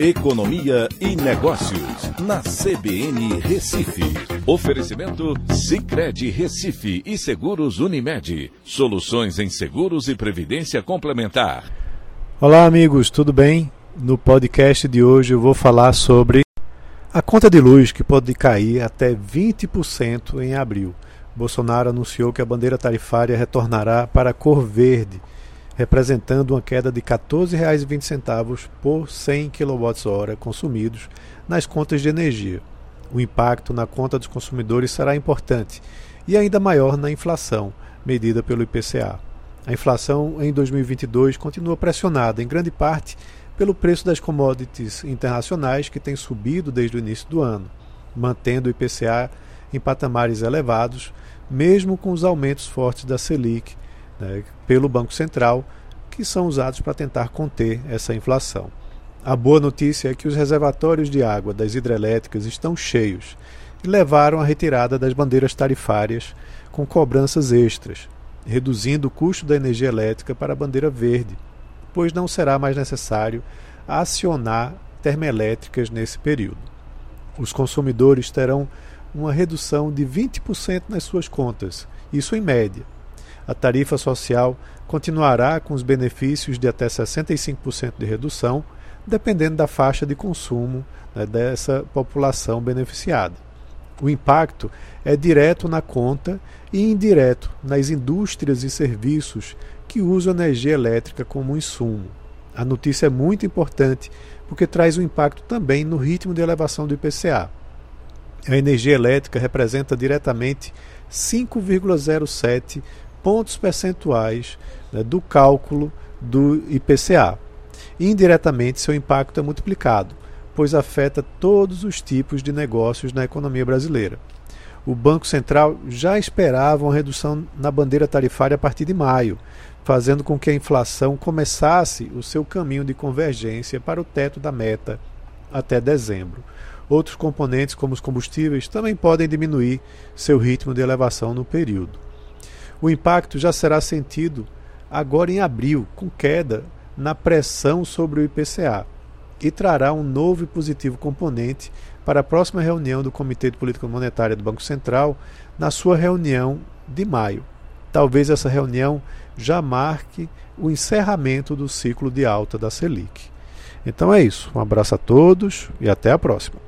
Economia e Negócios, na CBN Recife. Oferecimento Cicred Recife e Seguros Unimed. Soluções em seguros e previdência complementar. Olá, amigos, tudo bem? No podcast de hoje eu vou falar sobre a conta de luz que pode cair até 20% em abril. Bolsonaro anunciou que a bandeira tarifária retornará para a cor verde representando uma queda de R$ 14,20 por 100 kWh consumidos nas contas de energia. O impacto na conta dos consumidores será importante e ainda maior na inflação, medida pelo IPCA. A inflação em 2022 continua pressionada, em grande parte, pelo preço das commodities internacionais, que tem subido desde o início do ano, mantendo o IPCA em patamares elevados, mesmo com os aumentos fortes da Selic né, pelo Banco Central, que são usados para tentar conter essa inflação. A boa notícia é que os reservatórios de água das hidrelétricas estão cheios e levaram à retirada das bandeiras tarifárias com cobranças extras, reduzindo o custo da energia elétrica para a bandeira verde, pois não será mais necessário acionar termoelétricas nesse período. Os consumidores terão uma redução de 20% nas suas contas, isso em média, a tarifa social continuará com os benefícios de até 65% de redução, dependendo da faixa de consumo né, dessa população beneficiada. O impacto é direto na conta e indireto nas indústrias e serviços que usam energia elétrica como insumo. A notícia é muito importante porque traz um impacto também no ritmo de elevação do IPCA. A energia elétrica representa diretamente 5,07 pontos percentuais né, do cálculo do IPCA. Indiretamente, seu impacto é multiplicado, pois afeta todos os tipos de negócios na economia brasileira. O Banco Central já esperava uma redução na bandeira tarifária a partir de maio, fazendo com que a inflação começasse o seu caminho de convergência para o teto da meta até dezembro. Outros componentes, como os combustíveis, também podem diminuir seu ritmo de elevação no período. O impacto já será sentido agora em abril, com queda na pressão sobre o IPCA, e trará um novo e positivo componente para a próxima reunião do Comitê de Política Monetária do Banco Central, na sua reunião de maio. Talvez essa reunião já marque o encerramento do ciclo de alta da Selic. Então é isso. Um abraço a todos e até a próxima.